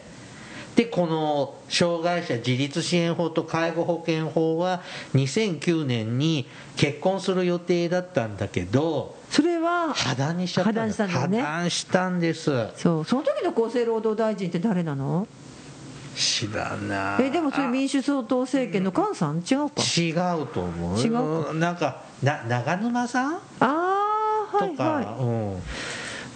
でこの障害者自立支援法と介護保険法は2009年に結婚する予定だったんだけどそれは破談にしちゃった破談したんだよね。破談したんです。そう。その時の厚生労働大臣って誰なの？知らな。いえでもそれ民主党政権の菅さん？違うか？違うと思う。違うか？なんかな長沼さん？ああはいとか、はうん。い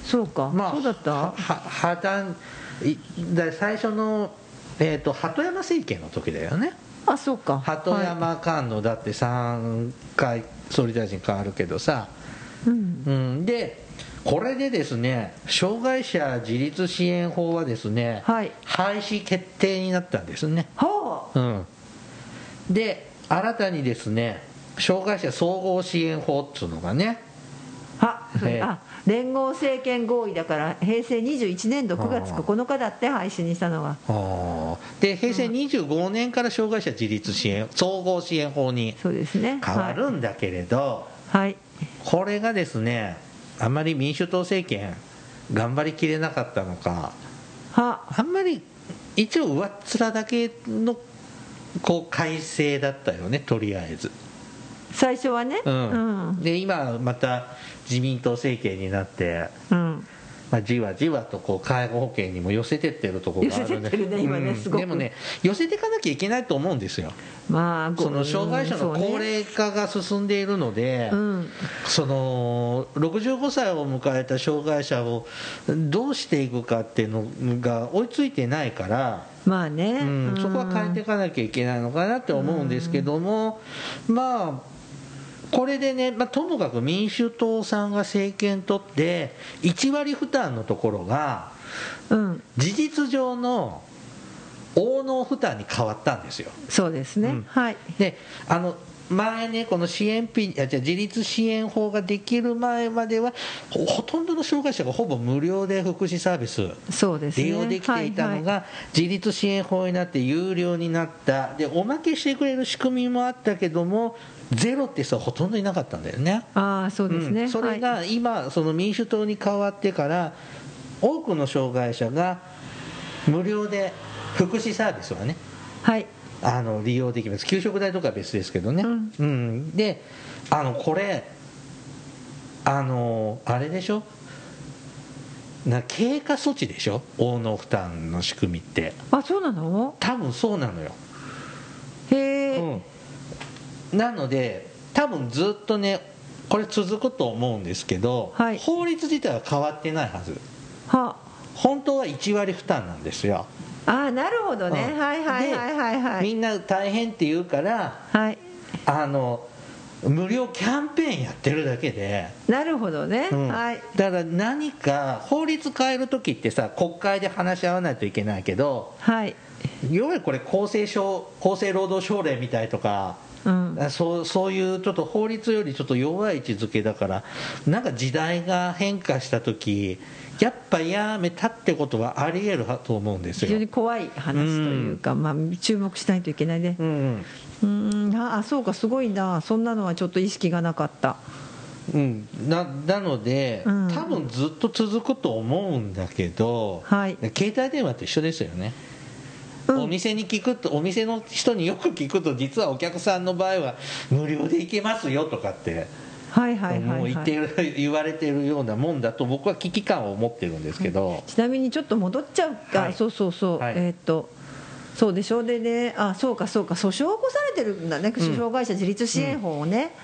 そうか、まあ、そうだった？は破談いだ最初の、えー、と鳩山政権の時だよね。あそうか。鳩は山菅野だって3回総理大臣変わるけどさ、い。うん。うん、でこれでですね障害者自立支援法はですね、はい。廃止決定になったんですね、はあうん、で新たにですね障害者総合支援法っていうのがねあそれええ。あ連合政権合意だから平成21年度9月9日だって廃止にしたのは。で平成25年から障害者自立支援総合支援法に変わるんだけれど、はい、はい。これがですねあまり民主党政権頑張りきれなかったのかは。あんまり一応上っ面だけのこう改正だったよねとりあえず、最初はね。うん。うん。で今また自民党政権になって、うんまあ、じわじわとこう介護保険にも寄せてってるところがある寄せてってるね今ねうん。すごく。でもね寄せていかなきゃいけないと思うんですよ。まあごその障害者の高齢化が進んでいるので、うん。その65歳を迎えた障害者をどうしていくかっていうのが追いついてないから、まあね、うん、そこは変えていかなきゃいけないのかなって思うんですけども、まあこれでね、まあ、ともかく民主党さんが政権取って1割負担のところがうん。事実上の応納負担に変わったんですよ。そうですね、うん。はい。であの前ねこの支援ピあじゃ自立支援法ができる前まではほほとんどの障害者がほぼ無料で福祉サービスそうですね。利用できていたのが、はい。自立支援法になって有料になった。でおまけしてくれる仕組みもあったけどもゼロって人はほとんどいなかったんだよね。ああそうですね、うん。それはい。が今、その民主党に変わってから多くの障害者が無料で福祉サービスはねはい。あの利用できます。給食代とかは別ですけどね、うん。うん。であのこれあのあれでしょ？な経過措置でしょ？応能負担の仕組みって。あそうなの？多分そうなのよ、へえ、うん、なので多分ずっとねこれ続くと思うんですけど、はい。法律自体は変わってないはず。は。本当は1割負担なんですよ、ああなるほどね、うん。はいはいはいはい。はいみんな大変って言うからはい。あの無料キャンペーンやってるだけで、なるほどね、うん。はい。だから何か法律変える時ってさ国会で話し合わないといけないけどはい。要はこれ厚生省厚生労働省令みたいとかうん。あそうそういうちょっと法律よりちょっと弱い位置づけだからなんか時代が変化した時やっぱやめたってことはありえると思うんですよ。非常に。怖い話というか、まあ、注目しないといけないね。うん。うん。ああそうかすごいな。そんなのはちょっと意識がなかった。うん、ななので、うん。多分ずっと続くと思うんだけど、はい。携帯電話と一緒ですよね、うんお店に聞くとお店の人によく聞くと実はお客さんの場合は無料で行けますよとかって、はいはいはい、もうはい、言ってる言われてるようなもんだと僕は危機感を持ってるんですけど、ちなみにちょっと戻っちゃうか、はい。そうそうそう、はい。えーっとそうでしょでね。あそうかそうか。訴訟を起こされてるんだね、うん。障害者自立支援法をね、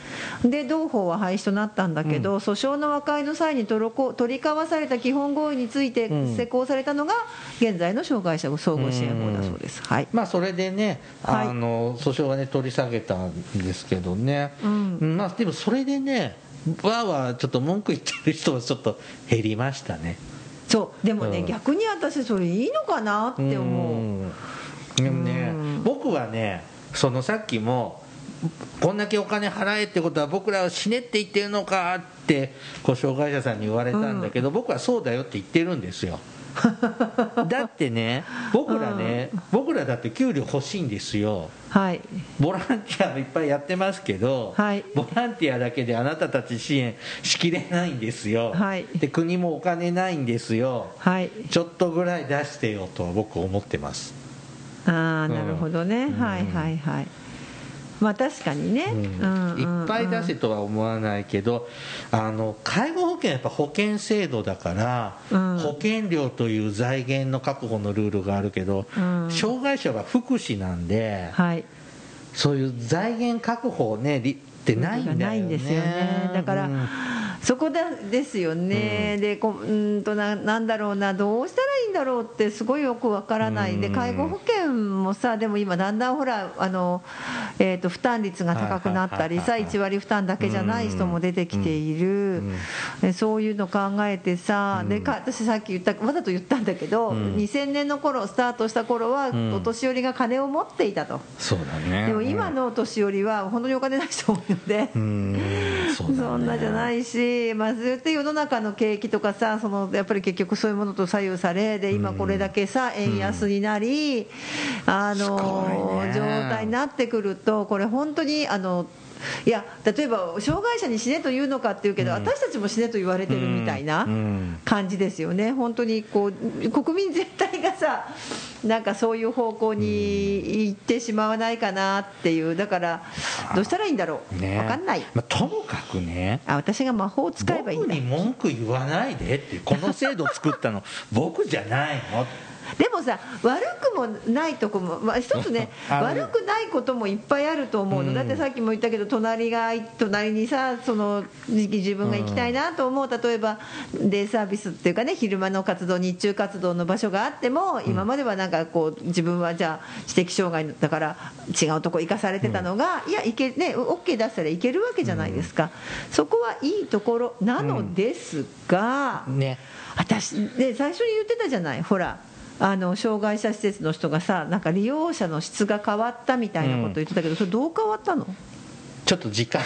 で同法は廃止となったんだけど、訴訟の和解の際に取りこ取り交わされた基本合意についてうん。施行されたのが現在の障害者総合支援法だそうです、はい。まあそれでね、はい。あの訴訟はね取り下げたんですけどね、うん。まあでもそれでねわーわーちょっと文句言ってる人はちょっと減りましたね。そう。でもね、うん。逆に私それいいのかなって思う、んでもねうん。僕はねそのさっきもこんだけお金払えってことは僕らは死ねって言ってるのかってこう障害者さんに言われたんだけど、僕はそうだよって言ってるんですよ。だってね僕らね、僕らだって給料欲しいんですよ。はい。ボランティアもいっぱいやってますけど、はい。ボランティアだけであなたたち支援しきれないんですよ、はい。で国もお金ないんですよ。はい。ちょっとぐらい出してよとは僕思ってます、ああなるほどね、うん。はいはいはい。まあ確かにね、いっぱい出せとは思わないけどあの介護保険はやっぱ保険制度だから、うん。保険料という財源の確保のルールがあるけど、うん。障害者は福祉なんで、はい。そういう財源確保ねりってないんだよね。ないんですよね。だから、うんそこだですよね、でこうーんとななんだろうなどうしたらいいんだろうってすごいよくわからない、でうん。介護保険もさでも今だんだんほらあの、えー、と負担率が高くなったりさはいはいはいはい1割負担だけじゃない人も出てきている、うんえそういうの考えてさ、うん。でか私さっき言ったわざと言ったんだけど、うん。2000年の頃スタートした頃は、ん。お年寄りが金を持っていたと。そうだね。でも今のお年寄りは本当にお金ない人多いので、うんそんなじゃないし、まあ、ずっと世の中の景気とかさそのやっぱり結局そういうものと左右されで今これだけさ円安になり、あの状態になってくるとこれ本当にあのいや例えば障害者に死ねと言うのかっていうけど、私たちも死ねと言われてるみたいなうん。感じですよね、本当にこう国民全体がさなんかそういう方向に行ってしまわないかなっていうだからどうしたらいいんだろう、ね。分かんない。まあ、ともかくね。あ私が魔法を使えばいいんだ。僕に文句言わないでってこの制度作ったの。僕じゃないのでもさ悪くもないとこも、まあ、一つね 悪くないこともいっぱいあると思うの、うん。だってさっきも言ったけど隣が隣にさその自分が行きたいなと思う。例えばデイサービスっていうかね昼間の活動日中活動の場所があっても今まではなんかこう自分はじゃあ知的障害だから違うとこ行かされてたのが、いや行けね OK 出したらいけるわけじゃないですか、そこはいいところなのですが、ね。私ね最初に言ってたじゃないほらあの障害者施設の人がさなんか利用者の質が変わったみたいなこと言ってたけど、それどう変わったの？ちょっと時間。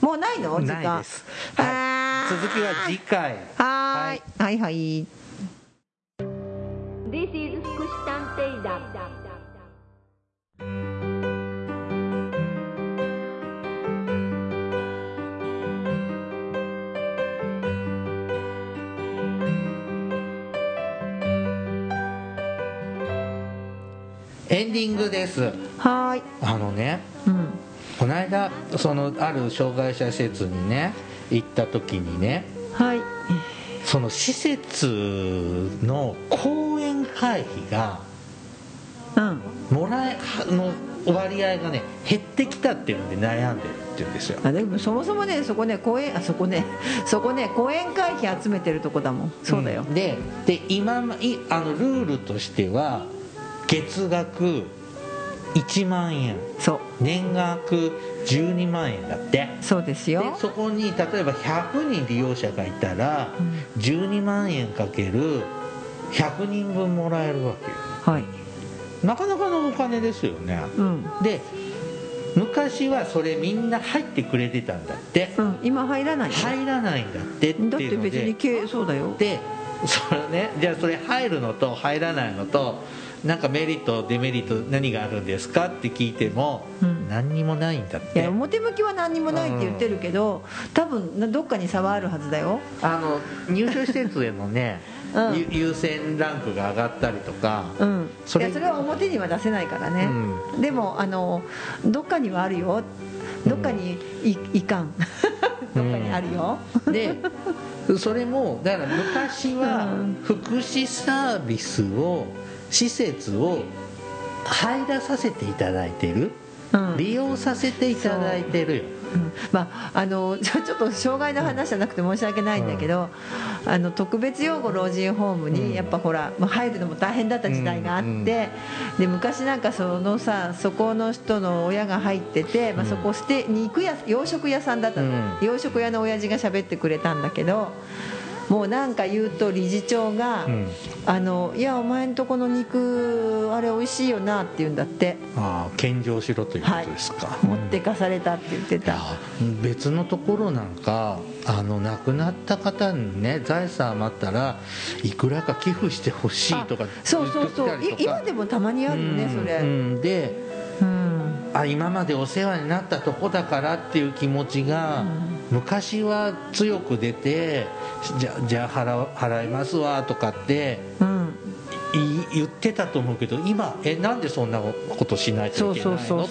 もうないの？時間ないです、はい、続きは次回。はーい。はい。はい This is 福祉探偵団エンディングです。はーい。あのねうん。この間そのある障害者施設にね行った時にねはい。その施設の講演会費がうん。もらえの割合がね減ってきたっていうので悩んでるっていうんですよ。あでもそもそもねそこね公演あそこねそこね講演会費集めてるとこだもん。そうだよ、ん。でで今あのルールとしては月額1万円。そう。年額12万円だって。そうですでよそこに例えば100人利用者がいたら12万円かける100人分もらえるわけよ。はい。なかなかのお金ですよね。うん。で昔はそれみんな入ってくれてたんだって。うん。今入らないよ入らないんだってってだって別に経そうだよ。でそれねじゃあそれ入るのと入らないのとなんかメリットデメリット何があるんですかって聞いても、うん。何にもないんだっいやて表向きは何にもないって言ってるけど多分などっかに差はあるはずだよ。あの入所施設へのね、うん。ゆ優先ランクが上がったりとか、うん。それいやそれは表には出せないからね、うでもあのどっかにはあるよ。どっかにい,、いかん。どっかにあるよ、でそれもだから昔はうん。福祉サービスを施設を入らさせていただいてる。うん。利用させていただいてるよ。う。ん。まあ、あの ちょちょっと障害の話じゃなくて申し訳ないんだけど、あの特別養護老人ホームうん。にやっぱほら、まあ、入るのも大変だった時代があって、うん。うん。で昔なんかそのさそこの人の親が入ってて、まあ、うん。そこ捨て肉屋洋食屋さんだったの、うん。洋食屋の親父が喋ってくれたんだけどもうなんか言うと理事長が「うん。あのいやお前んとこの肉あれ美味しいよな」って言うんだって。ああ献上しろということですか、持ってかされたって言ってた。いや別のところなんかあの亡くなった方にね財産余ったらいくらか寄付してほしいとかそうそうそう。今でもたまにあるよねうんそれ。うん。でうんあ今までお世話になったとこだからっていう気持ちが、昔は強く出てじゃじゃあ払払いますわとかってうん。い言ってたと思うけど今えなんでそんなことしないといけないの？っ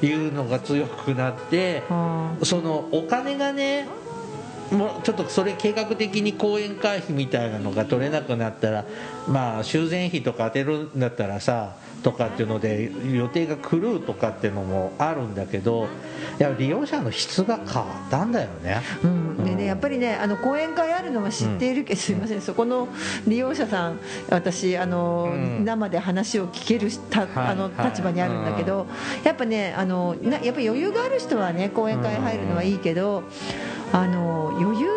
ていうのが強くなってあそのお金がねもうちょっとそれ計画的に講演会費みたいなのが取れなくなったらまあ修繕費とか当てるんだったらさとかっていうので予定が狂うとかっていうのもあるんだけどいや利用者の質が変わったんだよね。ーうん。でねやっぱりねあの講演会あるのは知っているけど、すいません。そこの利用者さん私あの、うん。生で話を聞けるたあのはい。立場にあるんだけど、やっぱねあのなやっぱ余裕がある人はね講演会入るのはいいけど、あの余裕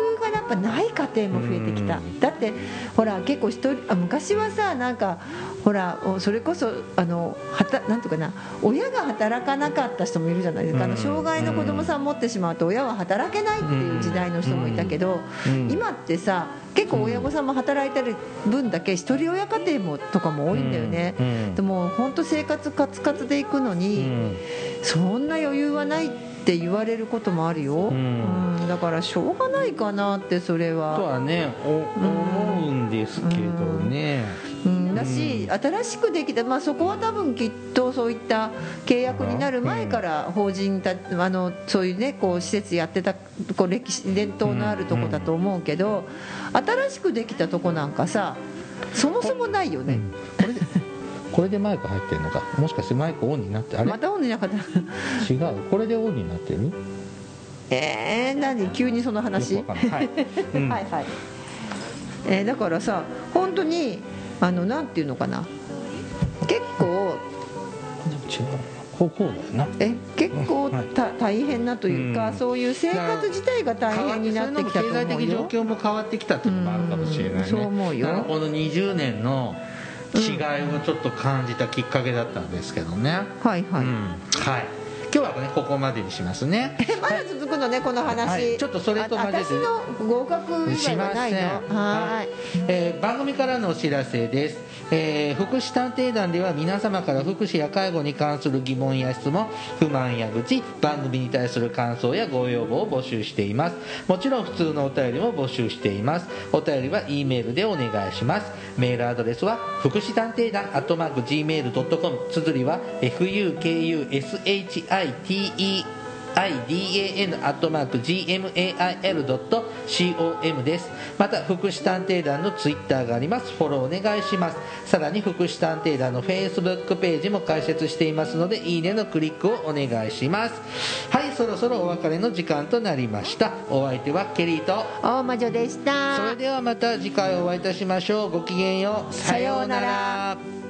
ぱない家庭も増えてきた、うん。だってほら結構一人あ昔はさなんかほらおそれこそあのはたなんとかな親が働かなかった人もいるじゃないですか、あのうん障害の子供さん持ってしまうと親は働けないっていう時代の人もいたけど、うん。今ってさ結構親御さんも働いてる分だけ一人親家庭もとかも多いんだよね、でも本当生活カツカツでいくのうに、ん。そんな余裕はないって言われることもあるよ、ん。うん。だからしょうがないかなってそれとは。はねお思うんですけどね。うん、だし、新しくできた、まあ、そこは多分きっとそういった契約になる前から法人たあのそういうねこう施設やってたこう歴史伝統のあるとこだと思うけど、新しくできたとこなんかさそもそもないよね、これでこれでマイク入ってるのか？もしかしてマイクオンになってあれ？またオンになかった。違う。これでオンになってる？えー、何？急にその話？はい。うん。はいはい、えーだからさ本当にあのなんていうのかな？結構違う。こうだよな。え結構はい。た大変なというか、うん。そういう生活自体が大変になってきたと思うよ。経済的状況も変わってきたっていうのもあるかもしれないね。うん。そう思うよ。この20年の違いをちょっと感じたきっかけだったんですけどね、はいはい、うん。はい今日はねここまでにしますね。えまだ続くのねこの話、はい。ちょっとそれと混ぜて。あ私の合格以し外はないの？ません。はーい。えー番組からのお知らせです、えー福祉探偵団では皆様から福祉や介護に関する疑問や質問不満や愚痴番組に対する感想やご要望を募集しています。もちろん普通のお便りも募集しています。お便りは E メールでお願いします。メールアドレスは福祉探偵団アットマーク Gmail.com 綴りは fukushite idan.gmail.com です。また福祉探偵団のツイッターがあります。フォローお願いします。さらに福祉探偵団のフェイスブックページも開設していますのでいいねのクリックをお願いします。はいそろそろお別れの時間となりました。お相手はケリーと。大魔女でした。それではまた次回お会いいたしましょう。ごきげんよう。さようなら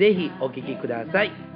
ぜひお聴きください。